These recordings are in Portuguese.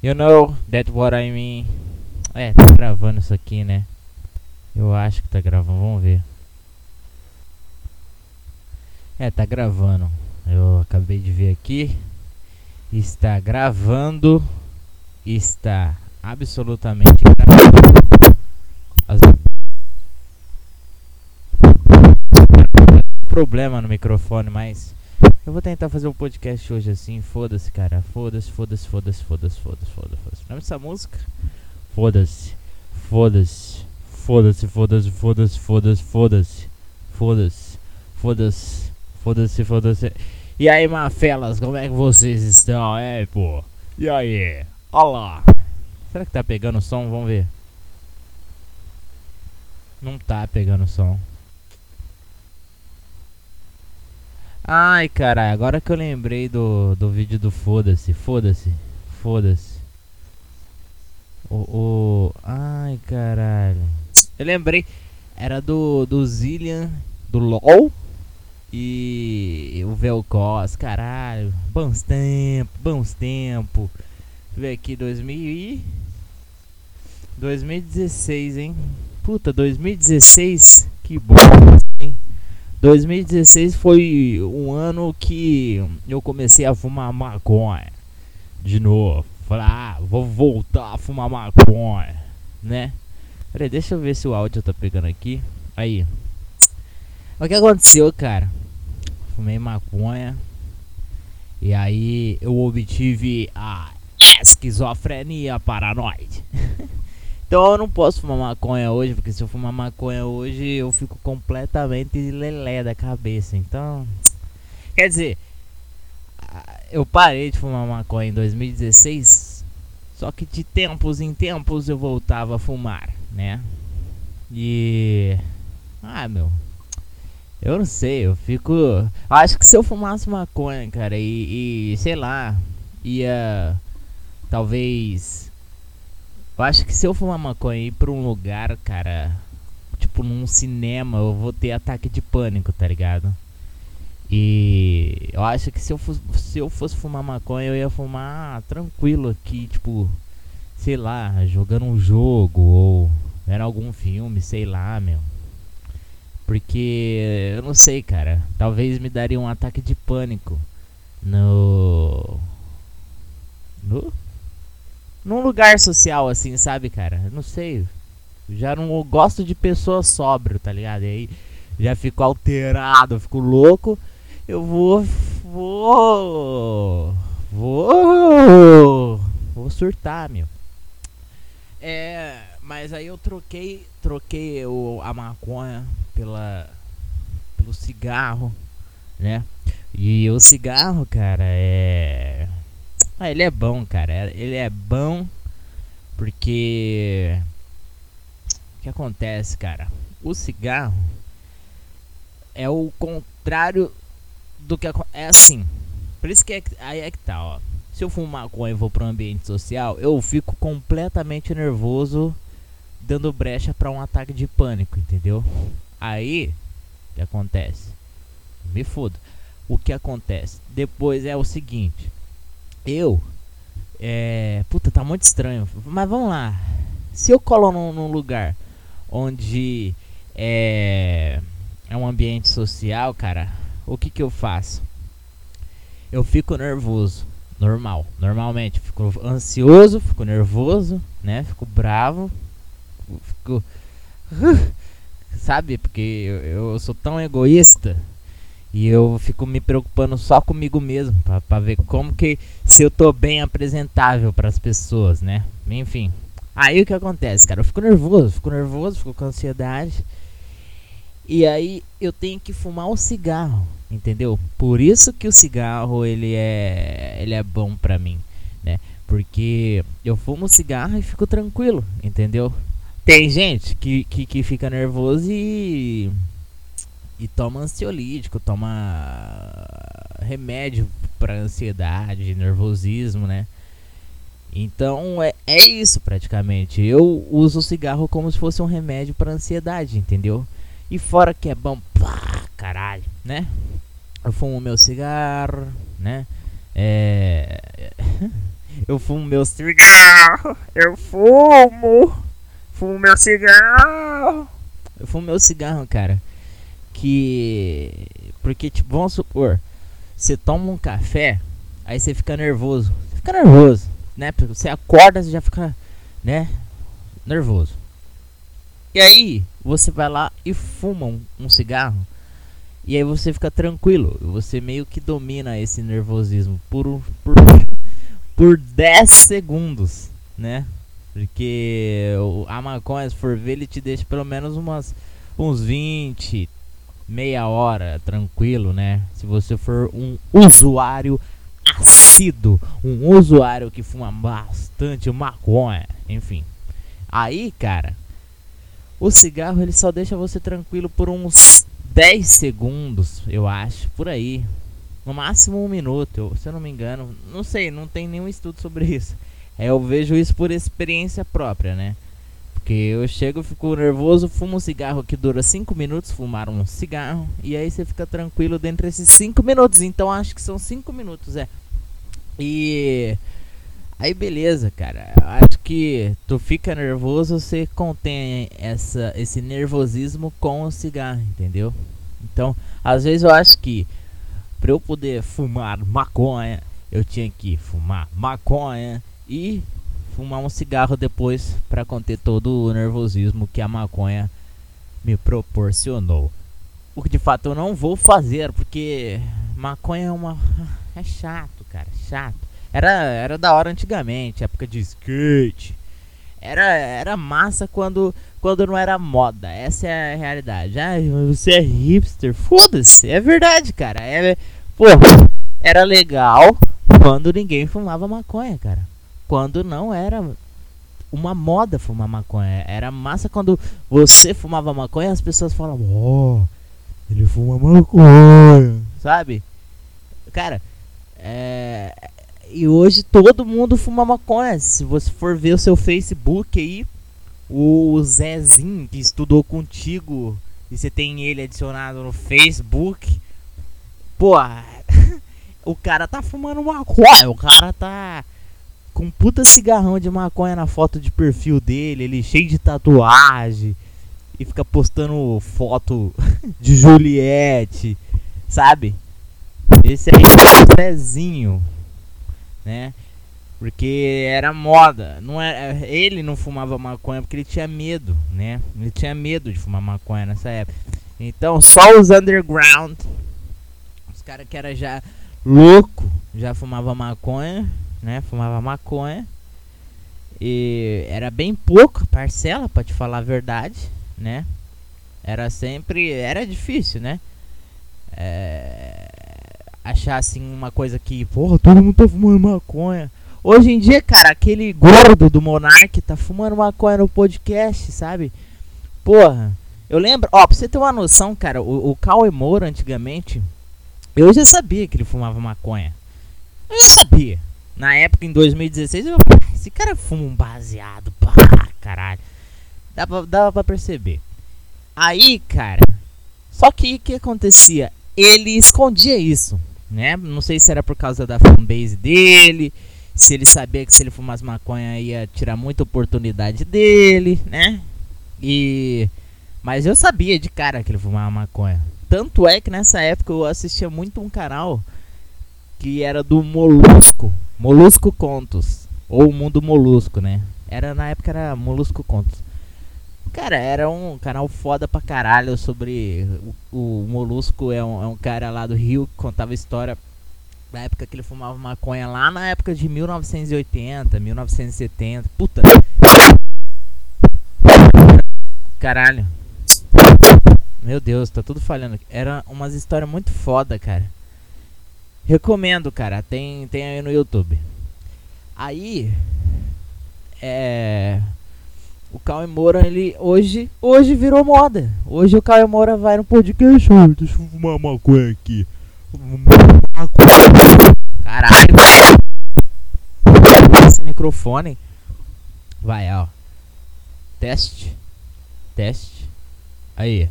You know that what I mean. É, tá gravando isso aqui, né? Eu acho que tá gravando, vamos ver. É, tá gravando. Eu acabei de ver aqui. Está gravando. Está absolutamente gravando. As... Problema no microfone, mas eu vou tentar fazer um podcast hoje assim. Foda-se, cara. Foda-se, foda-se, foda-se, foda-se, foda-se, foda-se. Foda Lembra dessa música? Foda-se, foda-se, foda-se, foda-se, foda-se, foda-se, foda-se, foda-se, foda-se, foda-se, foda-se. E aí, mafelas, como é que vocês estão? É, pô. E aí? Olha lá. Será que tá pegando som? Vamos ver. Não tá pegando som. Ai, caralho, agora que eu lembrei do, do vídeo do foda-se, foda-se, foda-se. O, o. Ai, caralho. Eu lembrei, era do, do Zillian, do LOL e o Velcos, caralho. Bons tempos, bons tempos. Ver aqui, 2000 e. 2016, hein? Puta, 2016, que bom, hein? 2016 foi um ano que eu comecei a fumar maconha de novo. Falei, ah, vou voltar a fumar maconha, né? Peraí, deixa eu ver se o áudio tá pegando aqui. Aí. O que aconteceu, cara? Fumei maconha. E aí eu obtive a esquizofrenia paranoide. Então eu não posso fumar maconha hoje, porque se eu fumar maconha hoje eu fico completamente lelé da cabeça. Então, quer dizer, eu parei de fumar maconha em 2016, só que de tempos em tempos eu voltava a fumar, né? E ah, meu, eu não sei, eu fico, acho que se eu fumasse maconha, cara, e, e sei lá, ia talvez eu acho que se eu fumar maconha e ir pra um lugar, cara, tipo num cinema, eu vou ter ataque de pânico, tá ligado? E eu acho que se eu, fosse, se eu fosse fumar maconha, eu ia fumar tranquilo aqui, tipo, sei lá, jogando um jogo ou vendo algum filme, sei lá, meu. Porque eu não sei, cara. Talvez me daria um ataque de pânico no. No? Num lugar social assim, sabe, cara? Não sei. Já não gosto de pessoa sóbrio, tá ligado? E aí já fico alterado, fico louco. Eu vou. Vou. Vou. Vou surtar, meu. É. Mas aí eu troquei. Troquei o, a maconha pela. pelo cigarro, né? E o cigarro, cara, é. Ah, ele é bom, cara. Ele é bom porque. O que acontece, cara? O cigarro é o contrário do que é assim. Por isso que é, aí é que tá, ó. Se eu fumar maconha e vou para um ambiente social, eu fico completamente nervoso, dando brecha para um ataque de pânico, entendeu? Aí, o que acontece? Me foda. O que acontece? Depois é o seguinte: eu. É. Puta, tá muito estranho. Mas vamos lá. Se eu colo num, num lugar onde é. É um ambiente social, cara. O que que eu faço? Eu fico nervoso. Normal. Normalmente. Fico ansioso, fico nervoso, né? Fico bravo. Fico. Sabe? Porque eu, eu sou tão egoísta e eu fico me preocupando só comigo mesmo, para ver como que se eu tô bem apresentável para as pessoas, né? Enfim. Aí o que acontece, cara? Eu fico nervoso, fico nervoso, fico com ansiedade. E aí eu tenho que fumar o cigarro, entendeu? Por isso que o cigarro ele é ele é bom para mim, né? Porque eu fumo cigarro e fico tranquilo, entendeu? Tem gente que, que, que fica nervoso e e toma ansiolítico, toma remédio para ansiedade, nervosismo, né? Então é, é isso praticamente. Eu uso o cigarro como se fosse um remédio para ansiedade, entendeu? E fora que é bom, pá, caralho, né? Eu fumo meu cigarro, né? É... eu fumo meu cigarro, eu fumo, fumo meu cigarro. Eu fumo meu cigarro, cara. Que. Porque, tipo, vamos supor, você toma um café, aí você fica nervoso. Você fica nervoso, né? Porque você acorda, você já fica, né? Nervoso. E aí, você vai lá e fuma um, um cigarro. E aí você fica tranquilo. Você meio que domina esse nervosismo por, por, por 10 segundos, né? Porque a maconha, se for ver, ele te deixa pelo menos umas, uns 20, meia hora tranquilo, né? Se você for um usuário assíduo, um usuário que fuma bastante maconha, enfim. Aí, cara, o cigarro ele só deixa você tranquilo por uns 10 segundos, eu acho, por aí. No máximo um minuto, eu, se eu não me engano. Não sei, não tem nenhum estudo sobre isso. É, eu vejo isso por experiência própria, né? Porque eu chego, fico nervoso, fumo um cigarro que dura 5 minutos, fumar um cigarro, e aí você fica tranquilo dentro desses 5 minutos. Então acho que são 5 minutos, é. E Aí beleza, cara. Acho que tu fica nervoso, você contém essa, esse nervosismo com o cigarro, entendeu? Então, às vezes eu acho que para eu poder fumar maconha, eu tinha que fumar maconha e fumar um cigarro depois para conter todo o nervosismo que a maconha me proporcionou. O que de fato eu não vou fazer, porque maconha é uma é chato, cara, chato. Era, era da hora antigamente, época de skate. Era, era massa quando, quando não era moda. Essa é a realidade. Ah, você é hipster. Foda-se. É verdade, cara. É, pô, era legal quando ninguém fumava maconha, cara. Quando não era uma moda fumar maconha. Era massa quando você fumava maconha as pessoas falavam, ó, oh, ele fuma maconha. Sabe? Cara, é, e hoje todo mundo fuma maconha. Se você for ver o seu Facebook aí, o Zezinho que estudou contigo e você tem ele adicionado no Facebook, pô, o cara tá fumando maconha, o cara tá com um puta cigarrão de maconha na foto de perfil dele, ele cheio de tatuagem e fica postando foto de Juliette, sabe? Esse aí é o Zezinho né? Porque era moda. Não era, ele não fumava maconha porque ele tinha medo, né? Ele tinha medo de fumar maconha nessa época. Então só os underground, os caras que era já louco, já fumava maconha, né? Fumava maconha. E era bem pouco parcela, para te falar a verdade, né? Era sempre, era difícil, né? É, achar assim uma coisa que, porra, todo mundo tá fumando maconha. Hoje em dia, cara, aquele gordo do Monark tá fumando maconha no podcast, sabe? Porra, eu lembro, ó, pra você ter uma noção, cara, o, o Cauê Moura antigamente, eu já sabia que ele fumava maconha. Eu já sabia. Na época, em 2016, eu, esse cara fuma um baseado, pá, caralho. Dava, dava pra perceber. Aí, cara, só que o que acontecia? Ele escondia isso né? Não sei se era por causa da fanbase dele, se ele sabia que se ele fumasse maconha ia tirar muita oportunidade dele, né? E mas eu sabia de cara que ele fumava maconha. Tanto é que nessa época eu assistia muito um canal que era do Molusco, Molusco Contos, ou Mundo Molusco, né? Era na época era Molusco Contos. Cara, era um canal foda pra caralho sobre. O, o Molusco é um, é um cara lá do Rio que contava história da época que ele fumava maconha lá na época de 1980, 1970. Puta. Caralho. Meu Deus, tá tudo falhando. Era umas histórias muito foda, cara. Recomendo, cara. Tem, tem aí no YouTube. Aí. É. O Cauê Moura, ele hoje, hoje virou moda. Hoje o Cauê Moura vai no podcast, deixa eu fumar maconha aqui. Caralho. Esse microfone. Vai, ó. Teste. Teste. Aí.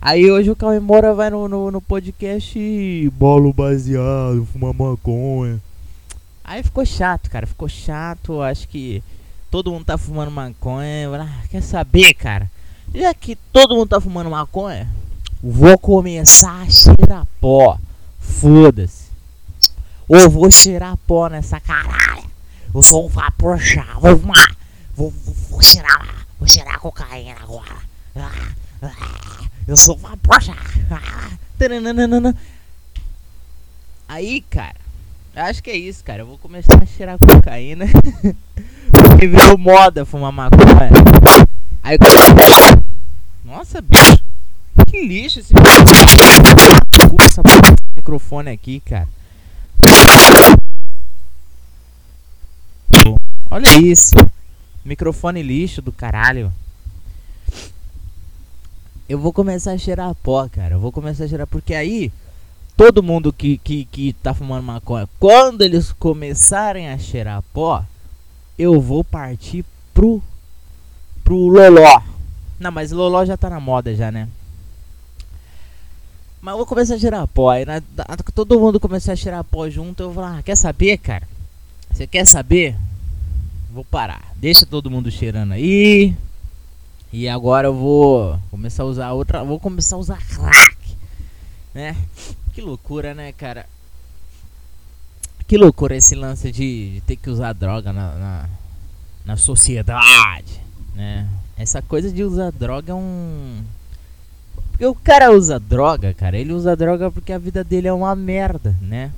Aí hoje o Cauê Moura vai no, no, no podcast e bolo baseado, fumar maconha. Aí ficou chato, cara, ficou chato. Acho que todo mundo tá fumando maconha. Ah, quer saber, cara? Já que todo mundo tá fumando maconha, vou começar a cheirar pó. Foda-se. Ou vou cheirar pó nessa caralho. Eu sou um vaporchá, vou fumar. Vou, vou, vou cheirar, vou cheirar cocaína agora. Ah, ah, eu sou um vaporchá. Ah, Aí, cara, acho que é isso, cara. Eu vou começar a cheirar cocaína. Porque virou moda fumar maconha. Aí. Nossa, bicho. Que lixo esse essa microfone aqui, cara. Olha isso. Microfone lixo do caralho. Eu vou começar a cheirar pó, cara. Eu vou começar a cheirar porque aí todo mundo que, que, que tá fumando maconha, quando eles começarem a cheirar pó, eu vou partir pro pro loló. Não, mas loló já tá na moda já, né? Mas eu vou começar a cheirar pó. Aí na, todo mundo começar a cheirar pó junto, eu vou falar, ah, quer saber, cara? Você quer saber? Vou parar. Deixa todo mundo cheirando aí. E agora eu vou começar a usar outra, vou começar a usar crack, né? Que loucura, né, cara? Que loucura esse lance de, de ter que usar droga na, na, na, sociedade, né? Essa coisa de usar droga é um. Porque o cara usa droga, cara, ele usa droga porque a vida dele é uma merda, né?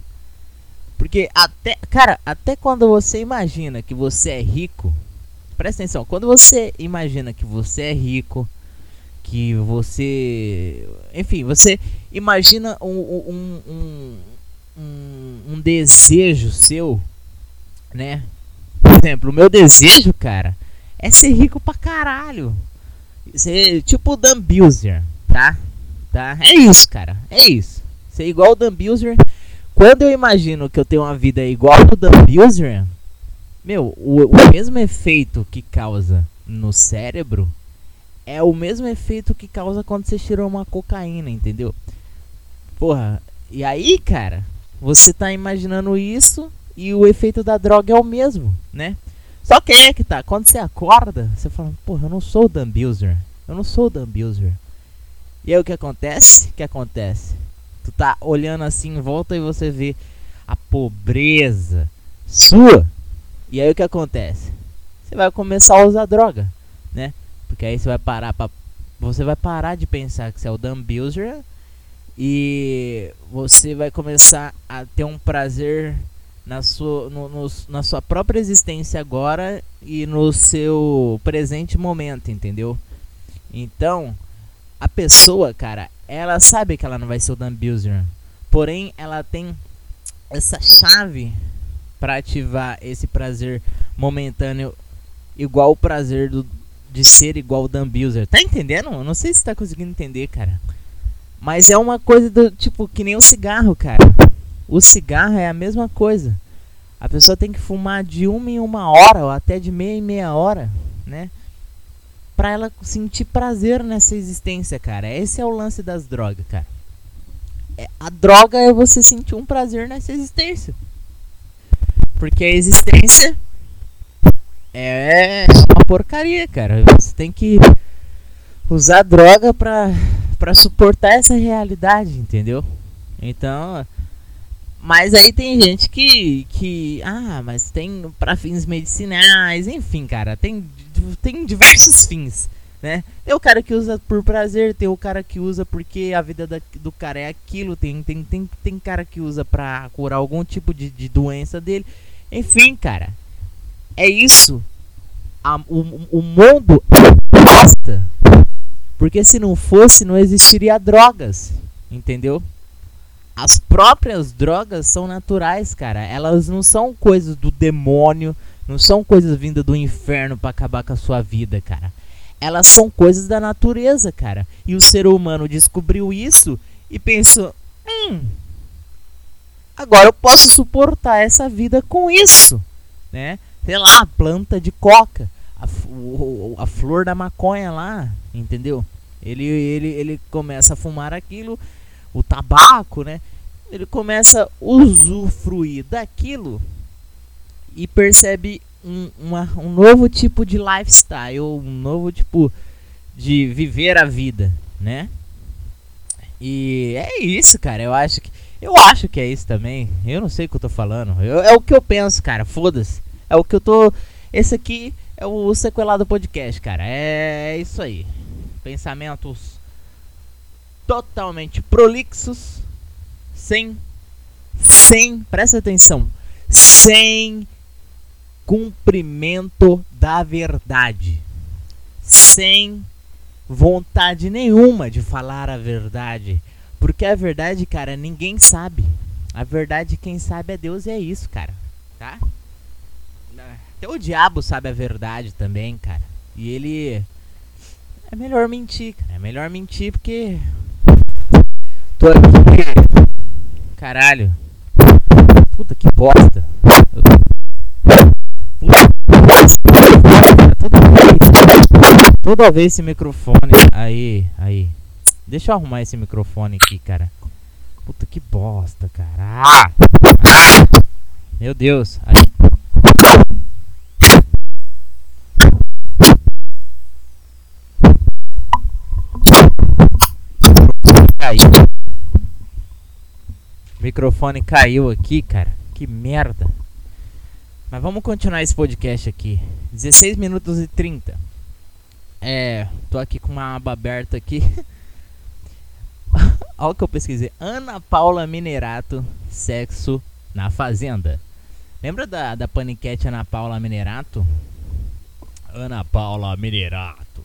Porque até, cara, até quando você imagina que você é rico, presta atenção, quando você imagina que você é rico, que você. Enfim, você imagina um, um, um, um, um desejo seu, né? Por exemplo, o meu desejo, cara, é ser rico pra caralho. Ser tipo o Dan Bilzer, tá? tá? É isso, cara. É isso. Ser igual o Dan Bilzer. Quando eu imagino que eu tenho uma vida igual o Dan Bilzer, meu, o, o mesmo efeito que causa no cérebro é o mesmo efeito que causa quando você tirou uma cocaína, entendeu? Porra, e aí, cara, você tá imaginando isso e o efeito da droga é o mesmo, né? Só que é que tá, quando você acorda, você fala, porra, eu não sou o Dan. Eu não sou o Dan. E aí o que acontece? O que acontece? Tu tá olhando assim em volta e você vê a pobreza sua. E aí o que acontece? Você vai começar a usar droga, né? Porque aí você vai parar pra, você vai parar de pensar que você é o Dan Bilzer e você vai começar a ter um prazer na sua, no, no, na sua própria existência agora e no seu presente momento, entendeu? Então, a pessoa, cara, ela sabe que ela não vai ser o Dan Bilzer, porém ela tem essa chave para ativar esse prazer momentâneo igual o prazer do, de ser igual o Dan. Tá entendendo? Eu não sei se tá conseguindo entender, cara. Mas é uma coisa do tipo que nem o cigarro, cara. O cigarro é a mesma coisa. A pessoa tem que fumar de uma em uma hora ou até de meia em meia hora, né? Pra ela sentir prazer nessa existência, cara. Esse é o lance das drogas, cara. É, a droga é você sentir um prazer nessa existência. Porque a existência é uma porcaria, cara. Você tem que usar droga pra para suportar essa realidade, entendeu? Então, mas aí tem gente que que ah, mas tem para fins medicinais, enfim, cara, tem tem diversos fins, né? Tem o cara que usa por prazer, tem o cara que usa porque a vida da, do cara é aquilo, tem tem tem, tem cara que usa para curar algum tipo de, de doença dele. Enfim, cara, é isso. A, o, o mundo gosta porque se não fosse, não existiria drogas, entendeu? As próprias drogas são naturais, cara. Elas não são coisas do demônio, não são coisas vindas do inferno para acabar com a sua vida, cara. Elas são coisas da natureza, cara. E o ser humano descobriu isso e pensou: hum, agora eu posso suportar essa vida com isso, né? Sei lá, planta de coca a, a flor da maconha lá, entendeu? Ele, ele, ele começa a fumar aquilo, o tabaco, né? Ele começa a usufruir daquilo e percebe um, uma, um novo tipo de lifestyle, um novo tipo de viver a vida, né? E é isso, cara. Eu acho que eu acho que é isso também. Eu não sei o que eu tô falando. Eu, é o que eu penso, cara. Foda-se. É o que eu tô. Esse aqui é o sequelado podcast, cara. É isso aí. Pensamentos totalmente prolixos, sem sem, presta atenção, sem cumprimento da verdade, sem vontade nenhuma de falar a verdade, porque a verdade, cara, ninguém sabe. A verdade quem sabe é Deus e é isso, cara, tá? Até o diabo sabe a verdade também, cara. E ele é melhor mentir, cara. É melhor mentir porque tô aqui. Caralho. Puta que bosta. Toda vez esse microfone. Aí, aí. Deixa eu arrumar esse microfone aqui, cara. Puta que bosta, cara. Ah! Meu Deus. Aí. Caiu. O microfone caiu aqui, cara. Que merda. Mas vamos continuar esse podcast aqui. 16 minutos e 30. É, tô aqui com uma aba aberta aqui. Olha o que eu pesquisei. Ana Paula Minerato, sexo na fazenda. Lembra da, da paniquete Ana Paula Minerato? Ana Paula Minerato.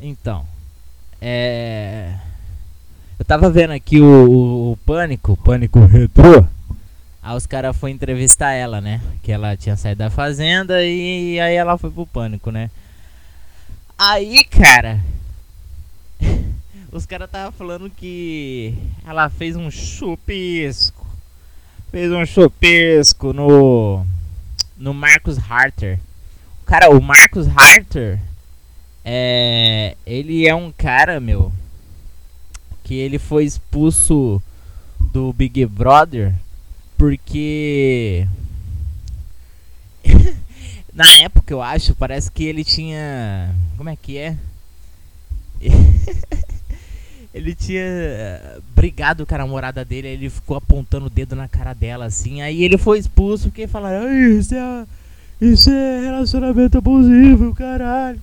Então, é eu tava vendo aqui o, o, o Pânico, Pânico Retrô. Aí os caras foram entrevistar ela, né? Que ela tinha saído da fazenda e aí ela foi pro Pânico, né? Aí, cara. os caras tava falando que ela fez um chupisco. Fez um chupisco no. No Marcos Harter. Cara, o Marcos Harter. É. Ele é um cara, meu que ele foi expulso do Big Brother porque na época eu acho, parece que ele tinha, como é que é? ele tinha brigado com a namorada dele, ele ficou apontando o dedo na cara dela assim, aí ele foi expulso porque falaram, isso é isso é relacionamento abusivo, caralho.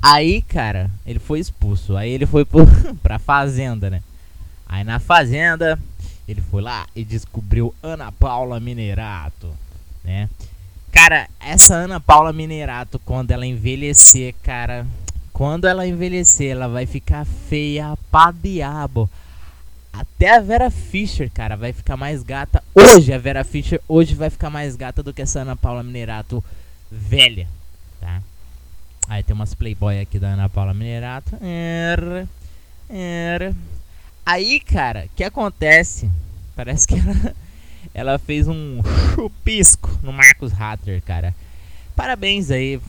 Aí, cara, ele foi expulso. Aí ele foi pro, pra fazenda, né? Aí na fazenda, ele foi lá e descobriu Ana Paula Minerato, né? Cara, essa Ana Paula Minerato, quando ela envelhecer, cara, quando ela envelhecer, ela vai ficar feia pra diabo. Até a Vera Fischer, cara, vai ficar mais gata. Hoje, a Vera Fischer hoje vai ficar mais gata do que essa Ana Paula Minerato velha, tá? Aí tem umas playboy aqui da Ana Paula Minerato. Era, era. Aí, cara, o que acontece? Parece que ela, ela fez um chupisco no Marcos Hatter, cara. Parabéns aí,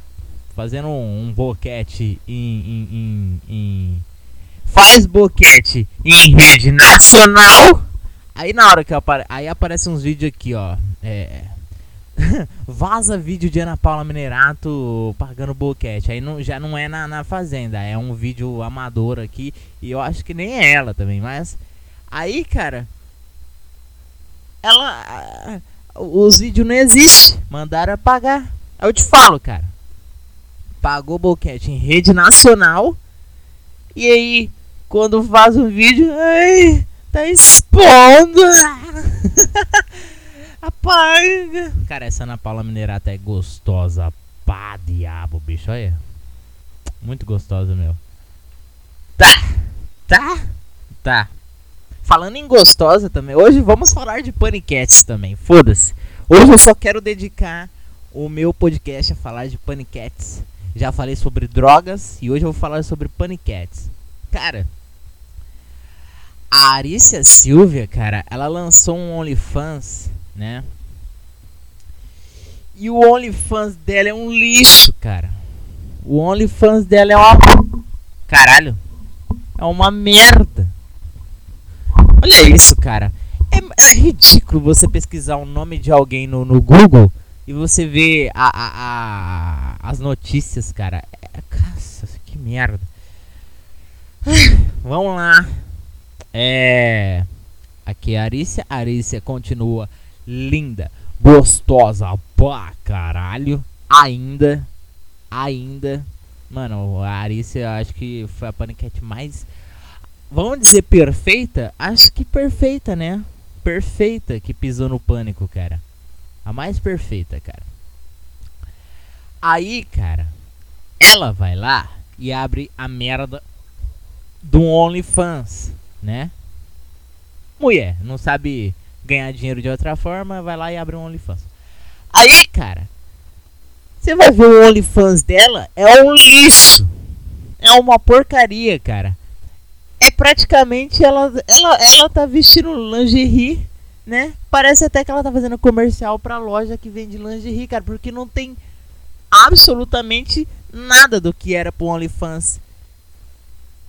fazendo um, um boquete em, em, em, em, Faz boquete em rede nacional. Aí na hora que apare... aí aparece uns vídeos aqui, ó. É, Vaza vídeo de Ana Paula Minerato pagando boquete. Aí não, já não é na, na fazenda, é um vídeo amador aqui. E eu acho que nem é ela também. Mas aí, cara, ela. Os vídeos não existem. Mandaram pagar. Aí eu te falo, cara. Pagou boquete em rede nacional. E aí, quando faz um vídeo, ai, tá expondo. Apaga! Cara, essa Ana Paula Minerata é gostosa. Pá, diabo, bicho. Olha. Muito gostosa, meu. Tá. Tá. Tá. Falando em gostosa também. Hoje vamos falar de paniquetes também. Foda-se. Hoje eu só quero dedicar o meu podcast a falar de paniquetes. Já falei sobre drogas e hoje eu vou falar sobre paniquetes. Cara, a Arícia Silvia, cara, ela lançou um OnlyFans né? E o OnlyFans dela é um lixo, cara. O OnlyFans dela é uma. Caralho. É uma merda. Olha isso, cara. É, é ridículo você pesquisar o nome de alguém no, no Google e você ver a, a, a, as notícias, cara. É, caça, que merda. Vamos lá. É. Aqui é a Arícia. A Arícia continua linda, gostosa pra caralho. Ainda. Ainda. Mano, a Arícia acho que foi a paniquete mais. Vamos dizer perfeita? Acho que perfeita, né? Perfeita que pisou no pânico, cara. A mais perfeita, cara. Aí, cara, ela vai lá e abre a merda do OnlyFans, né? Mulher, não sabe ganhar dinheiro de outra forma, vai lá e abre um OnlyFans. Aí, cara, você vai ver o OnlyFans dela, é um lixo. É uma porcaria, cara. Praticamente ela ela ela tá vestindo lingerie, né? Parece até que ela tá fazendo comercial pra loja que vende lingerie, cara, porque não tem absolutamente nada do que era pro OnlyFans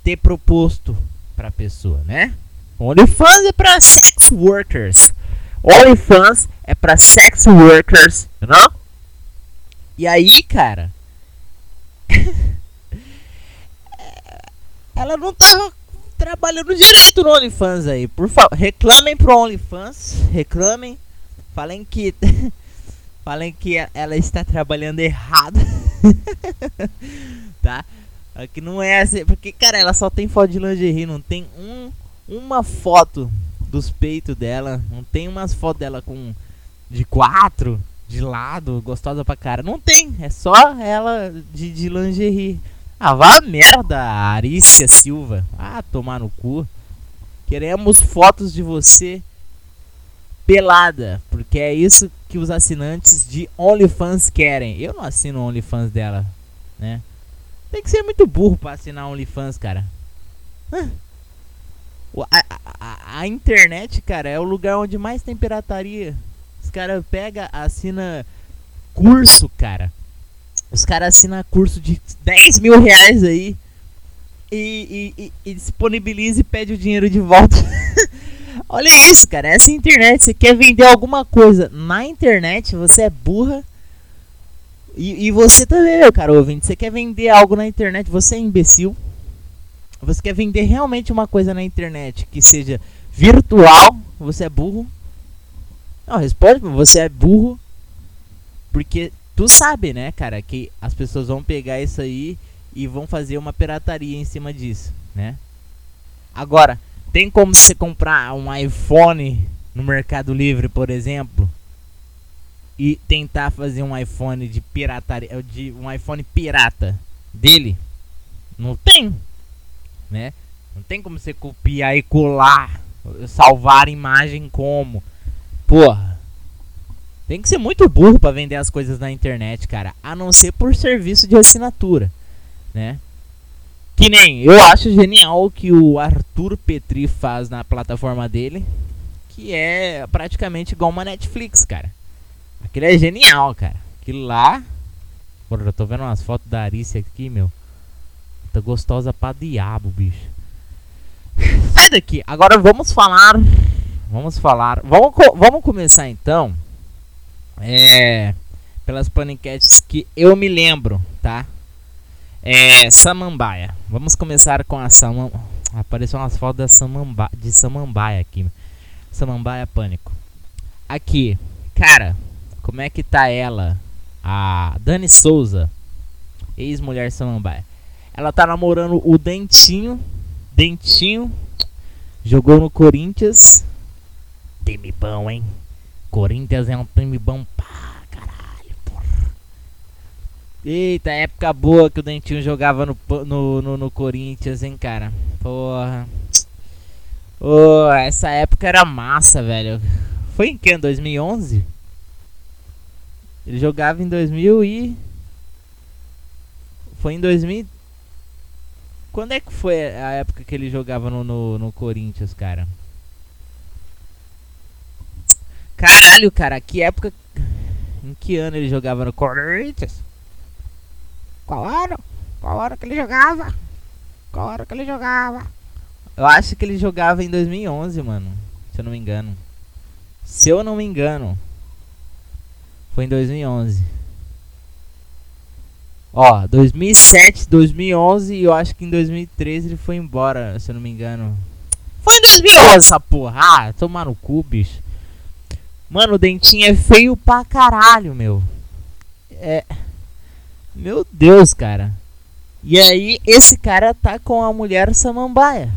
ter proposto pra pessoa, né? OnlyFans é pra sex workers. OnlyFans é pra sex workers, não? E aí, cara, ela não tá trabalhando direito no OnlyFans aí. Por favor, reclamem pro OnlyFans, reclamem, falem que falem que ela está trabalhando errado. tá? Que não é assim, porque cara, ela só tem foto de lingerie, não tem um uma foto dos peitos dela, não tem umas fotos dela com de quatro, de lado, gostosa pra cara. Não tem, é só ela de, de lingerie. Ah, vá merda, Arícia Silva. Ah, tomar no cu. Queremos fotos de você pelada, porque é isso que os assinantes de OnlyFans querem. Eu não assino OnlyFans dela, né? Tem que ser muito burro pra assinar OnlyFans, cara. A, a, a, internet, cara, é o lugar onde mais tem pirataria. Os caras pegam, assina curso, cara. Os caras assinam curso de 10 mil reais aí. E, e, e, e disponibiliza e pede o dinheiro de volta. Olha isso, cara. Essa internet, você quer vender alguma coisa na internet, você é burra. E, e você também, meu cara ouvinte. Você quer vender algo na internet, você é imbecil. Você quer vender realmente uma coisa na internet que seja virtual, você é burro. Não, responde, você é burro. Porque tu sabe, né, cara, que as pessoas vão pegar isso aí e vão fazer uma pirataria em cima disso, né? Agora, tem como você comprar um iPhone no Mercado Livre, por exemplo, e tentar fazer um iPhone de pirataria, de um iPhone pirata dele? Não tem né? Não tem como você copiar e colar, salvar imagem como. Porra. Tem que ser muito burro para vender as coisas na internet, cara, a não ser por serviço de assinatura, né? Que nem eu acho genial o que o Arthur Petri faz na plataforma dele, que é praticamente igual uma Netflix, cara. Aquilo é genial, cara. Aquilo lá. Porra, eu tô vendo umas fotos da Arícia aqui, meu. Tá gostosa pra diabo, bicho. Sai daqui. Agora vamos falar. Vamos falar. Vamos, vamos começar então. É. Pelas paniquetes que eu me lembro, tá? É. Samambaia. Vamos começar com a Samambaia. Apareceu umas fotos da Samamba... de Samambaia aqui. Samambaia Pânico. Aqui. Cara, como é que tá ela? A Dani Souza. Ex-mulher Samambaia. Ela tá namorando o Dentinho. Dentinho. Jogou no Corinthians. Time bom, hein? Corinthians é um time bom pá, caralho, porra. Eita, época boa que o Dentinho jogava no, no, no, no Corinthians, hein, cara? Porra. Oh, essa época era massa, velho. Foi em que? Em 2011? Ele jogava em 2000 e... Foi em 2000... Quando é que foi a época que ele jogava no, no, no Corinthians, cara? Caralho, cara, que época. Em que ano ele jogava no Corinthians? Qual ano? Qual hora que ele jogava? Qual hora que ele jogava? Eu acho que ele jogava em 2011, mano. Se eu não me engano. Se eu não me engano, foi em 2011. Ó, 2007, 2011 e eu acho que em 2013 ele foi embora, se eu não me engano. Foi em 2011 essa porra. Ah, tomar no cu, bicho. Mano, o dentinho é feio pra caralho, meu. É. Meu Deus, cara. E aí, esse cara tá com a mulher samambaia,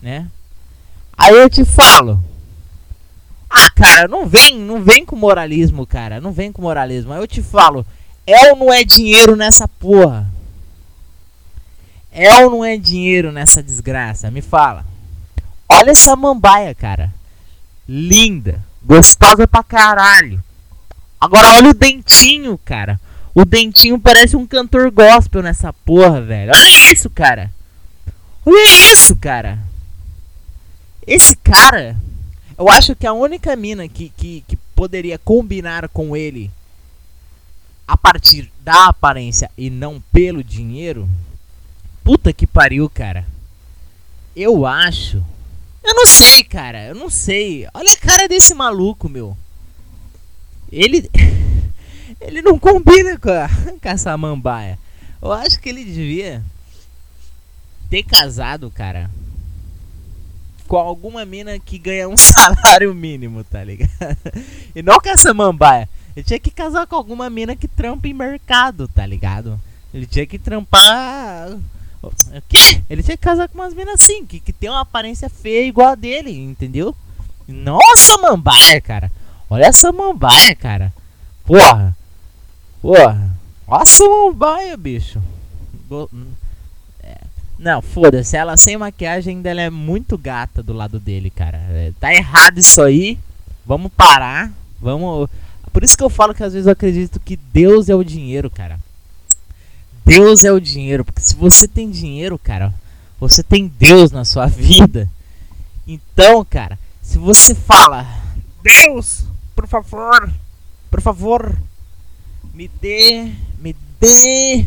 né? Aí eu te falo. Ah, cara, não vem, não vem com moralismo, cara. Não vem com moralismo. Aí eu te falo. É ou não é dinheiro nessa porra? É ou não é dinheiro nessa desgraça? Me fala. Olha essa mambaia, cara. Linda. Gostosa pra caralho. Agora olha o dentinho, cara. O dentinho parece um cantor gospel nessa porra, velho. Olha isso, cara. Olha isso, cara. Esse cara, eu acho que a única mina que, que, que poderia combinar com ele a partir da aparência e não pelo dinheiro, puta que pariu, cara. Eu acho. Eu não sei, cara. Eu não sei. Olha a cara desse maluco, meu. Ele. ele não combina com, a, com. Eu acho que ele devia ter casado, cara. Com alguma mina que ganha um salário mínimo, tá ligado? E não com essa mambaia. Ele tinha que casar com alguma mina que trampa em mercado, tá ligado? Ele tinha que trampar. O quê? Ele tinha que casar com umas minas assim, que, que tem uma aparência feia igual a dele, entendeu? Nossa, mambaia, cara. Olha essa mambaia, cara. Porra. Porra. Nossa, mambaia, bicho. É. Não, foda-se. Ela sem maquiagem ainda ela é muito gata do lado dele, cara. É, tá errado isso aí. Vamos parar. Vamos. Por isso que eu falo que às vezes eu acredito que Deus é o dinheiro, cara. Deus é o dinheiro, porque se você tem dinheiro, cara, você tem Deus na sua vida. Então, cara, se você fala, Deus, por favor, por favor, me dê, me dê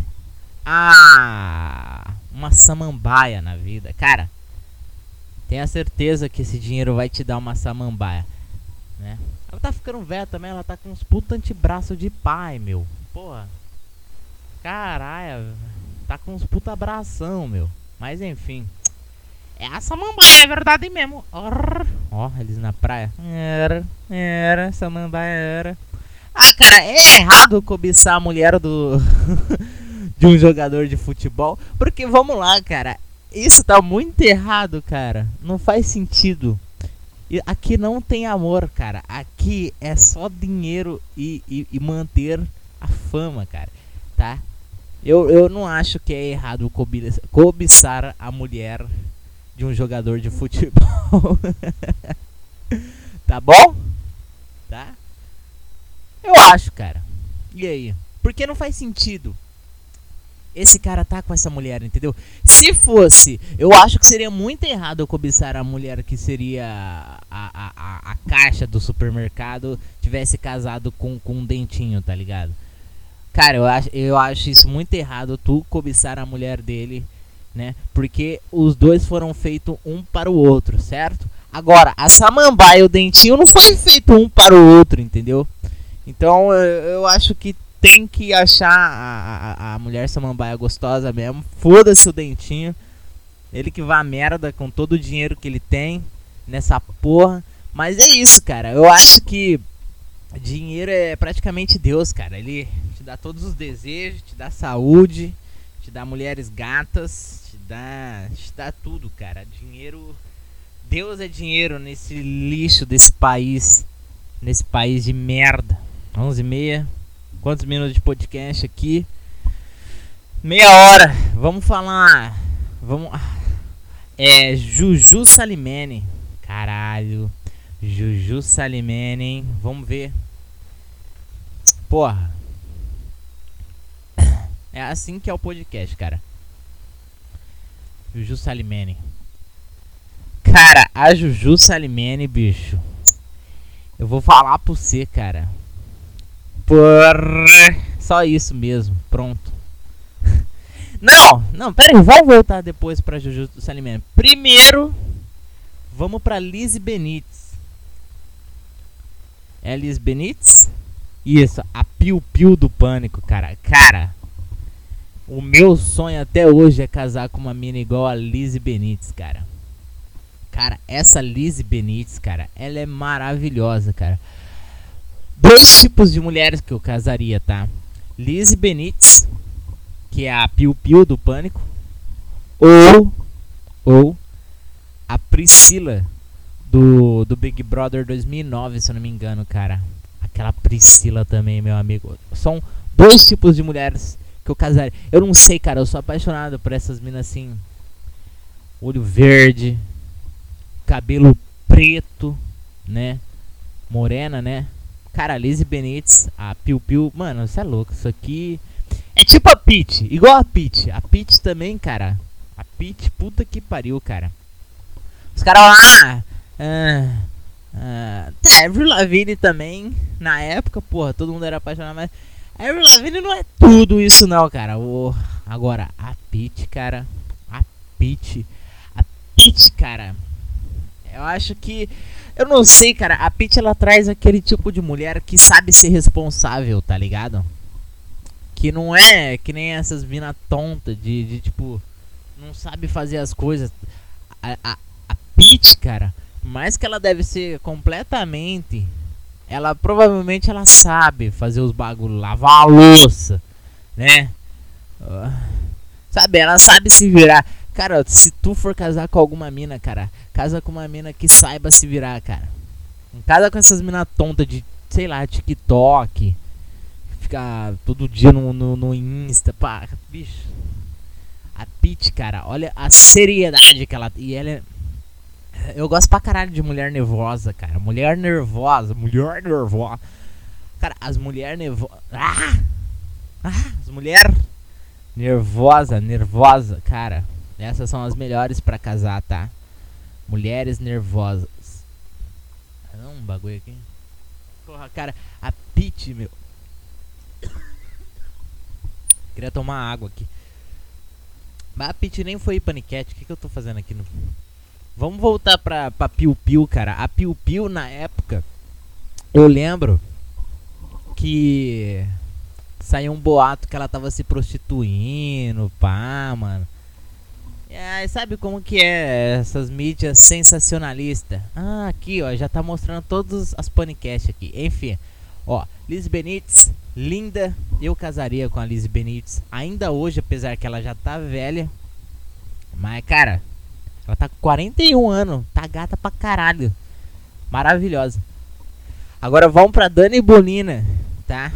a uma samambaia na vida, cara. Tenha certeza que esse dinheiro vai te dar uma samambaia, né? Ela tá ficando velha também, ela tá com uns puta antebraço de pai, meu. Porra. Caralho. Tá com uns puta abração, meu. Mas enfim. É a samambaia, é verdade mesmo. Ó, eles na praia. Era, era, samambaia era. Ah, cara, é errado cobiçar a mulher do. de um jogador de futebol. Porque vamos lá, cara. Isso tá muito errado, cara. Não faz sentido. Aqui não tem amor, cara. Aqui é só dinheiro e, e, e manter a fama, cara. Tá? Eu, eu não acho que é errado cobiçar a mulher de um jogador de futebol. tá bom? Tá? Eu acho, cara. E aí? Porque não faz sentido esse cara tá com essa mulher, entendeu? Se fosse, eu acho que seria muito errado eu cobiçar a mulher que seria a, a, a, a caixa do supermercado tivesse casado com, com um dentinho, tá ligado? Cara, eu acho, eu acho isso muito errado, tu cobiçar a mulher dele, né? Porque os dois foram feitos um para o outro, certo? Agora, a samambaia e o dentinho não foi feito um para o outro, entendeu? Então eu, eu acho que tem que achar a, a, a mulher samambaia gostosa mesmo. Foda-se o dentinho. Ele que vá merda com todo o dinheiro que ele tem nessa porra. Mas é isso, cara. Eu acho que dinheiro é praticamente Deus, cara. Ele dá todos os desejos, te dá saúde, te dá mulheres gatas, te dá, te dá tudo, cara. Dinheiro, Deus é dinheiro nesse lixo desse país, nesse país de merda. 11 e meia. Quantos minutos de podcast aqui? Meia hora. Vamos falar. Vamos. É Juju Salimene. Caralho. Juju Salimene, hein? Vamos ver. Porra. É assim que é o podcast, cara. Juju Salimene. Cara, a Juju Salimene, bicho. Eu vou falar pra você, cara. Por... Só isso mesmo, pronto. Não, não, pera aí, vamos voltar depois pra Jujutsu Salimene. Primeiro, vamos pra Lizzie Benítez. É Liz Benítez? Isso, a Piu Piu do Pânico, cara. Cara, o meu sonho até hoje é casar com uma mina igual a Liz Benítez, cara. Cara, essa Liz Benítez, cara, ela é maravilhosa, cara. Dois tipos de mulheres que eu casaria, tá? Liz Benítez, que é a Piu Piu do Pânico, ou ou a Priscila do, do Big Brother 2009, se eu não me engano, cara. Aquela Priscila também, meu amigo. São dois tipos de mulheres que eu casaria. Eu não sei, cara. Eu sou apaixonado por essas minas assim. Olho verde. Cabelo preto, né? Morena, né? Cara, Lizzie Benítez, a Piu Piu. Mano, você é louco. Isso aqui. É tipo a Peach. Igual a Peach. A Peach também, cara. A Peach, puta que pariu, cara. Os caras lá. Ah, Uh, tá, Avril Lavigne também, na época, porra, todo mundo era apaixonado, mas Avril Lavigne não é tudo isso não, cara. O, agora, a Peach, cara, a Peach, a Peach, cara, eu acho que, eu não sei, cara, a Peach ela traz aquele tipo de mulher que sabe ser responsável, tá ligado? Que não é que nem essas mina tonta de, de tipo, não sabe fazer as coisas. A, a, a cara mais que ela deve ser completamente. Ela provavelmente ela sabe fazer os bagulhos, lavar a louça, né? Sabe, ela sabe se virar. Cara, se tu for casar com alguma mina, cara, casa com uma mina que saiba se virar, cara. Casa com essas minas tontas de, sei lá, TikTok. Ficar todo dia no, no, no Insta, pá, bicho. A Pete, cara, olha a seriedade que ela. E ela é eu gosto pra caralho de mulher nervosa, cara. Mulher nervosa, mulher nervosa. Cara, as mulheres nervosas. Ah! ah! As mulheres nervosa, nervosa, cara. Essas são as melhores para casar, tá? Mulheres nervosas. Não, um bagulho aqui. Porra, cara, a Pete, meu. Queria tomar água aqui. Mas a Pete nem foi paniquete. O que, que eu tô fazendo aqui no. Vamos voltar pra, pra Piu Piu, cara. A Piu Piu, na época, eu lembro que saiu um boato que ela tava se prostituindo, pá, mano. É, sabe como que é essas mídias sensacionalistas? Ah, aqui, ó, já tá mostrando todas as panicasts aqui. Enfim, ó, Liz Benítez, linda. Eu casaria com a Liz Benítez. Ainda hoje, apesar que ela já tá velha. Mas, cara, ela tá com 41 anos. Tá gata pra caralho. Maravilhosa. Agora vamos pra Dani Bolina, tá?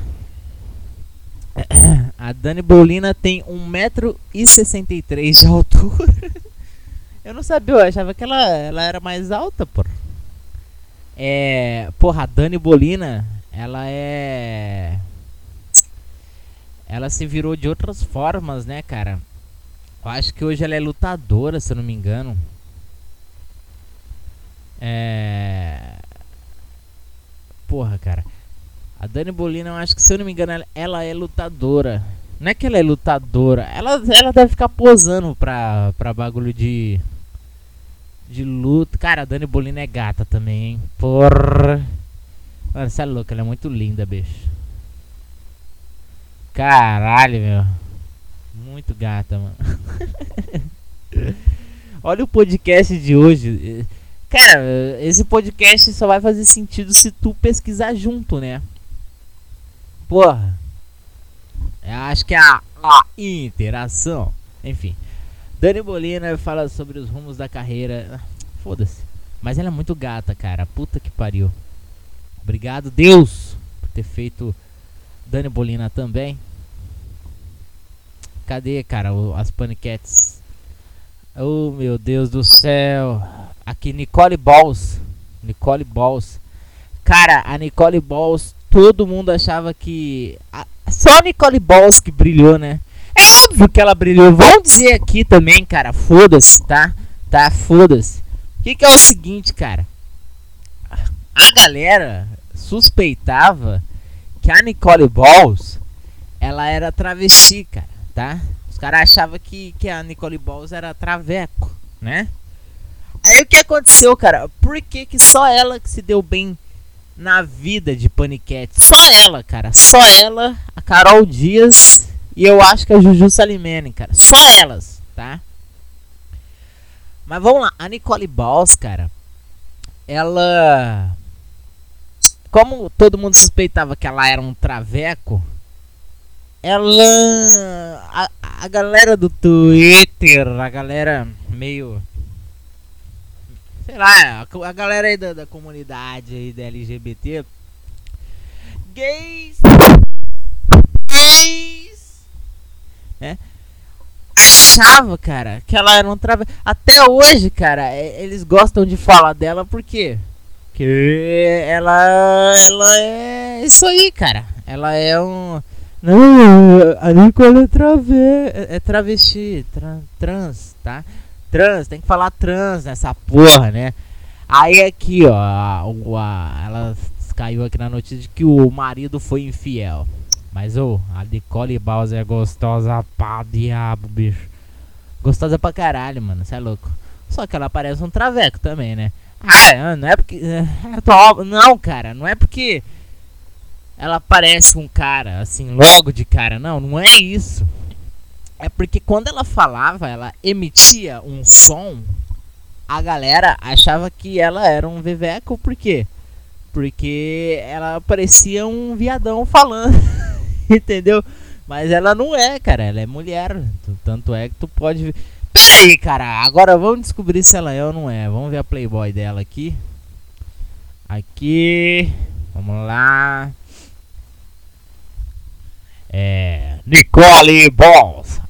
A Dani Bolina tem 1,63m de altura. eu não sabia, eu achava que ela, ela era mais alta, porra. É. Porra, a Dani Bolina, ela é. Ela se virou de outras formas, né, cara? Eu acho que hoje ela é lutadora, se eu não me engano. É. Porra, cara. A Dani Bolina, eu acho que se eu não me engano, ela, é lutadora. Não é que ela é lutadora. Ela, ela deve ficar posando pra, pra bagulho de. De luta. Cara, a Dani Bolina é gata também, hein? Porra. Mano, você é louca, ela é muito linda, bicho. Caralho, meu. Muito gata, mano. Olha o podcast de hoje. Cara, esse podcast só vai fazer sentido se tu pesquisar junto, né? Porra. Eu acho que é a, a interação. Enfim. Dani Bolina fala sobre os rumos da carreira. Foda-se. Mas ela é muito gata, cara. Puta que pariu. Obrigado, Deus, por ter feito Dani Bolina também. Cadê, cara, o, as paniquetes? Oh, meu Deus do céu. Aqui, Nicole Balls. Nicole Balls. Cara, a Nicole Balls, todo mundo achava que. A, só a Nicole Balls que brilhou, né? É óbvio que ela brilhou. Vamos dizer aqui também, cara. Foda-se, tá? Tá, foda-se. O que, que é o seguinte, cara? A galera suspeitava que a Nicole Balls ela era travesti, cara tá? Os caras achavam que, que a Nicole Balls era traveco, né? Aí o que aconteceu, cara? Por que, que só ela que se deu bem na vida de Paniquete. Só ela, cara. Só ela, a Carol Dias e eu acho que a Juju Salimene, cara. Só elas, tá? Mas vamos lá, a Nicole Balls, cara. Ela. Como todo mundo suspeitava que ela era um traveco, ela. A, a galera do Twitter, a galera meio sei lá, a, a galera aí da, da, comunidade aí da LGBT. Gays. Gays. Né? Achava, cara, que ela era um trave. Até hoje, cara, eles gostam de falar dela porque. Que ela. Ela é isso aí, cara. Ela é um. Não, a Nicole é, trave, é travesti, tra, trans, tá? Trans, tem que falar trans nessa porra, né? Aí aqui, ó, a, a, ela caiu aqui na notícia de que o marido foi infiel. Mas, ô, a Nicole Bowser é gostosa pra diabo, bicho. Gostosa pra caralho, mano, cê é louco. Só que ela parece um traveco também, né? Ah, não é porque. É, não, cara, não é porque ela parece um cara, assim, logo de cara. Não, não é isso. É porque quando ela falava, ela emitia um som, a galera achava que ela era um veveco, por quê? Porque ela parecia um viadão falando, entendeu? Mas ela não é, cara, ela é mulher. Tanto é que tu pode ver. Peraí, cara, agora vamos descobrir se ela é ou não é. Vamos ver a Playboy dela aqui. Aqui. Vamos lá. É. Nicole Balls.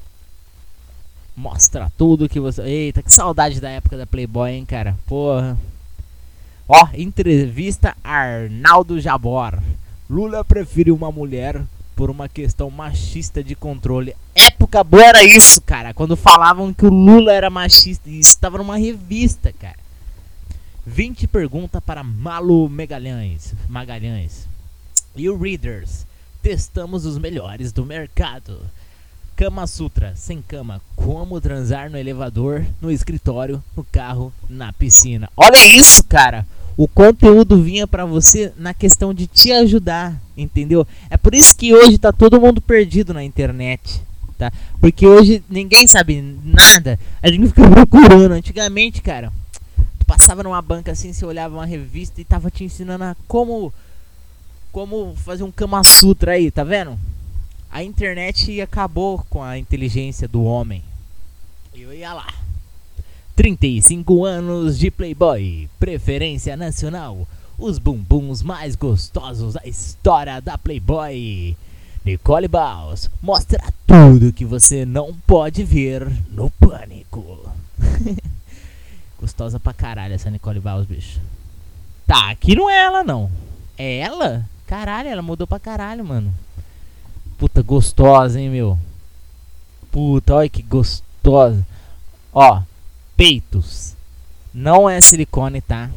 Mostra tudo que você. Eita, que saudade da época da Playboy, hein, cara? Porra. Ó, entrevista Arnaldo Jabor. Lula prefere uma mulher por uma questão machista de controle. Época boa era isso, cara. Quando falavam que o Lula era machista. Isso estava numa revista, cara. 20 perguntas para Malu Magalhães. Magalhães. E o Readers. Testamos os melhores do mercado. Kama Sutra, sem cama, como transar no elevador, no escritório, no carro, na piscina. Olha isso, cara. O conteúdo vinha para você na questão de te ajudar, entendeu? É por isso que hoje tá todo mundo perdido na internet, tá? Porque hoje ninguém sabe nada. A gente fica procurando. Antigamente, cara, tu passava numa banca assim, você olhava uma revista e tava te ensinando a como como fazer um Kama Sutra aí, tá vendo? a internet acabou com a inteligência do homem. Eu ia lá. 35 anos de Playboy, preferência nacional, os bumbuns mais gostosos da história da Playboy. Nicole Baus mostra tudo que você não pode ver no pânico. Gostosa pra caralho essa Nicole Baus, bicho. Tá, aqui não é ela não. É ela? Caralho, ela mudou pra caralho, mano. Puta, gostosa, hein, meu? Puta, olha que gostosa. Ó, peitos. Não é silicone, tá?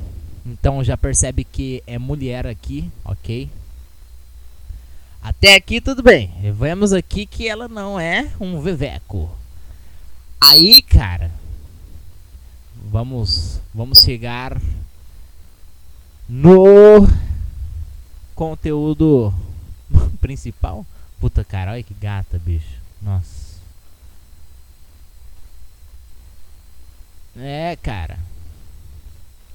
Então já percebe que é mulher aqui, ok? Até aqui tudo bem. Vemos aqui que ela não é um veveco. Aí, cara, vamos vamos chegar no conteúdo principal. Puta, cara, olha que gata, bicho. Nossa. É, cara.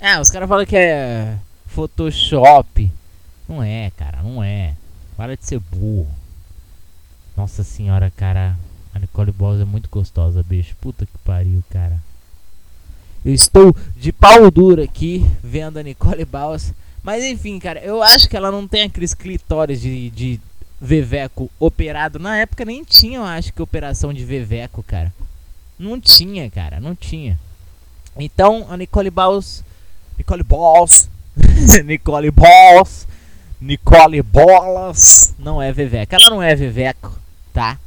Ah, os caras falam que é Photoshop. Não é, cara, não é. Para de ser burro. Nossa senhora, cara. A Nicole Balls é muito gostosa, bicho. Puta que pariu, cara. Eu estou de pau duro aqui vendo a Nicole Balls. Mas enfim, cara, eu acho que ela não tem aqueles clitóris de, de Veveco operado. Na época nem tinha, eu acho que operação de Veveco, cara. Não tinha, cara, não tinha. Então a Nicole Balls. Nicole Balls. Nicole Balls. Nicole Bolas. Não é Veveco. Ela não é Veveco, tá?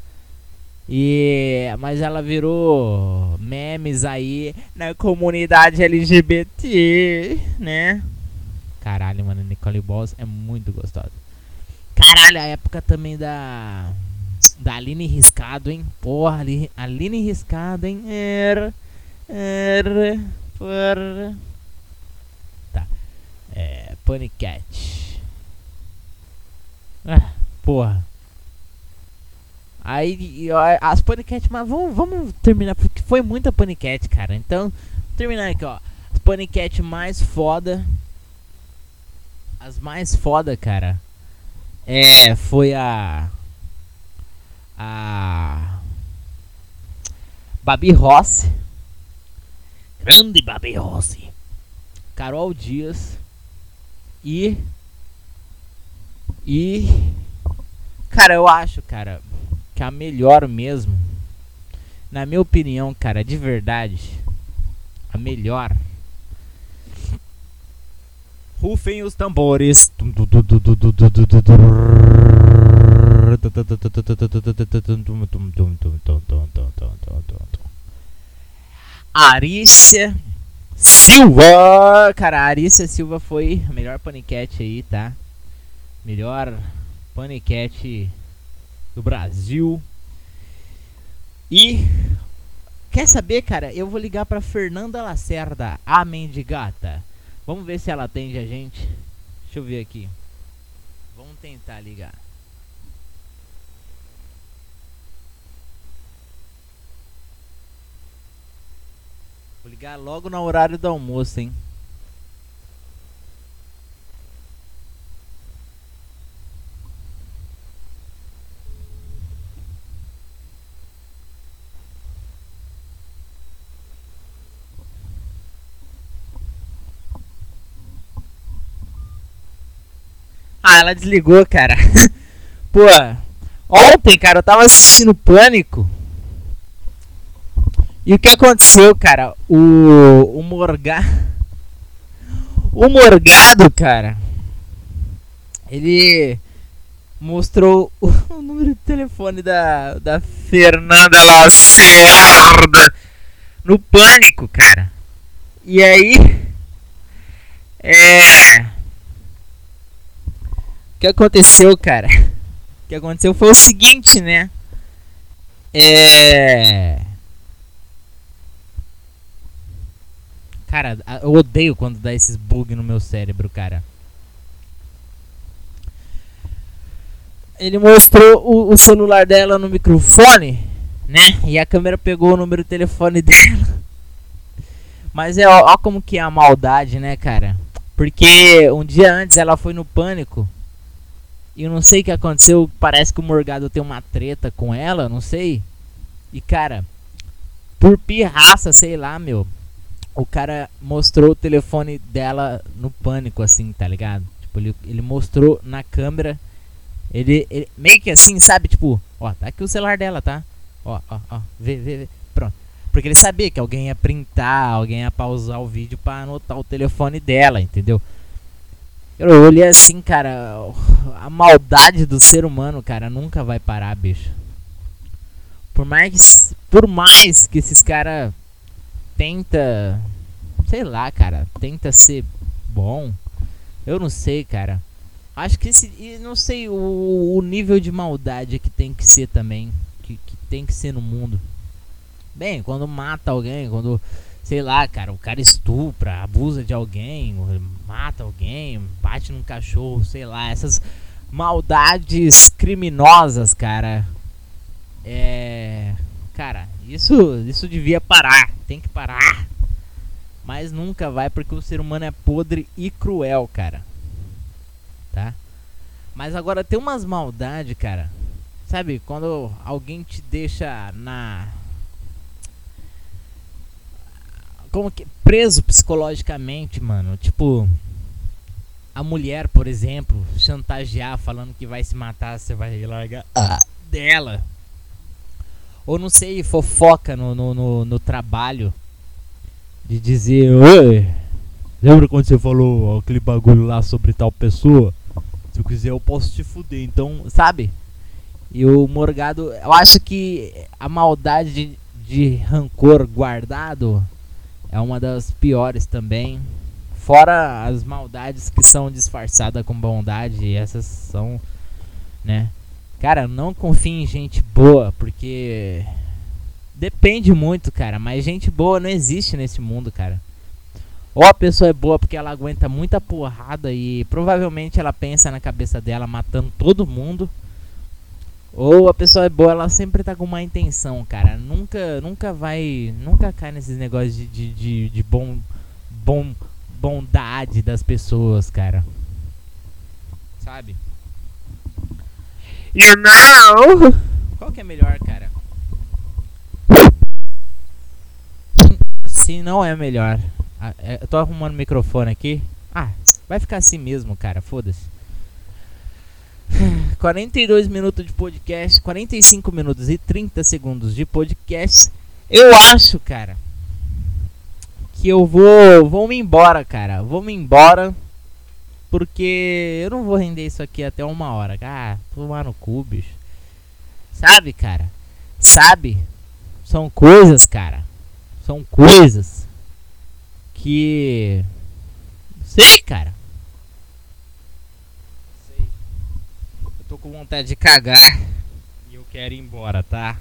E mas ela virou memes aí na comunidade LGBT, né? Caralho, mano, Nicole Balls é muito gostosa. Caralho, a época também da. Da Aline Riscado, hein? Porra, Aline Riscado, hein? Era. Era. Porra. Tá. É. Panicat. Ah, porra. Aí, as paniquete, mas vamos, vamos terminar, porque foi muita paniquete, cara. Então, terminar aqui, ó. As paniquete mais foda. As mais foda, cara. É, foi a. A. Babi Rossi. Grande Babi Rossi. Carol Dias. E. E. Cara, eu acho, cara que a melhor mesmo, na minha opinião, cara, de verdade, a melhor. Rufem os tambores. Arícia Silva! Cara, a Arícia Silva foi a melhor paniquete aí, tá? Melhor paniquete do Brasil. E quer saber, cara? Eu vou ligar para Fernanda Lacerda, a mendigata. Vamos ver se ela atende a gente. Deixa eu ver aqui. Vamos tentar ligar. Vou ligar logo no horário do almoço, hein? Ah, ela desligou, cara. Pô, ontem, cara, eu tava assistindo Pânico. E o que aconteceu, cara? O, o Morgado. O Morgado, cara. Ele mostrou o, o número de telefone da, da Fernanda Lacerda no Pânico, cara. E aí. É que aconteceu, cara? O que aconteceu foi o seguinte, né? É. Cara, eu odeio quando dá esses bugs no meu cérebro, cara. Ele mostrou o, o, celular dela no microfone, né? E a câmera pegou o número de telefone dela. Mas é ó, ó como que é a maldade, né, cara? Porque um dia antes ela foi no pânico e eu não sei o que aconteceu. Parece que o Morgado tem uma treta com ela, não sei. E cara, por pirraça, sei lá, meu. O cara mostrou o telefone dela no pânico, assim, tá ligado? Tipo, ele, ele mostrou na câmera. Ele, ele, meio que assim, sabe? Tipo, ó, tá aqui o celular dela, tá? Ó, ó, ó, vê, vê, vê. Pronto. Porque ele sabia que alguém ia printar, alguém ia pausar o vídeo para anotar o telefone dela, entendeu? Eu olhei assim, cara, a maldade do ser humano, cara, nunca vai parar, bicho. Por mais, por mais que esses cara tenta, sei lá, cara, tenta ser bom. Eu não sei, cara. Acho que esse, não sei o, o nível de maldade que tem que ser também, que, que tem que ser no mundo. Bem, quando mata alguém, quando sei lá, cara, o cara estupra, abusa de alguém, mata alguém, bate num cachorro, sei lá, essas maldades criminosas, cara. É. Cara, isso, isso devia parar, tem que parar. Mas nunca vai porque o ser humano é podre e cruel, cara. Tá? Mas agora tem umas maldades, cara. Sabe, quando alguém te deixa na como que preso psicologicamente, mano. Tipo, a mulher, por exemplo, chantagear falando que vai se matar, você vai largar ah. dela. Ou não sei, fofoca no, no, no, no trabalho. De dizer, oi, lembra quando você falou aquele bagulho lá sobre tal pessoa? Se eu quiser eu posso te fuder, então, sabe? E o Morgado, eu acho que a maldade de, de rancor guardado é uma das piores também. Fora as maldades que são disfarçadas com bondade, essas são, né? Cara, não confie em gente boa, porque depende muito, cara, mas gente boa não existe nesse mundo, cara. Ou a pessoa é boa porque ela aguenta muita porrada e provavelmente ela pensa na cabeça dela matando todo mundo. Ou a pessoa é boa, ela sempre tá com uma intenção, cara. Nunca, nunca vai, nunca cai nesses negócios de, de, de, de bom, bom, bondade das pessoas, cara. Sabe? You know? Qual que é melhor, cara? Se não é melhor. É, eu tô arrumando o microfone aqui. Ah, vai ficar assim mesmo, cara. Foda-se. 42 minutos de podcast, 45 minutos e 30 segundos de podcast. Eu acho, cara, que eu vou, vou me embora, cara. Vou me embora porque eu não vou render isso aqui até uma hora. Ah, tomar no cu, bicho. Sabe, cara? Sabe? São coisas, cara. São coisas que. Sei, cara. Sei. Eu tô com vontade de cagar e eu quero ir embora, tá?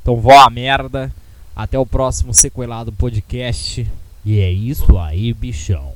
Então vó a merda. Até o próximo sequelado podcast. E é isso aí, bichão.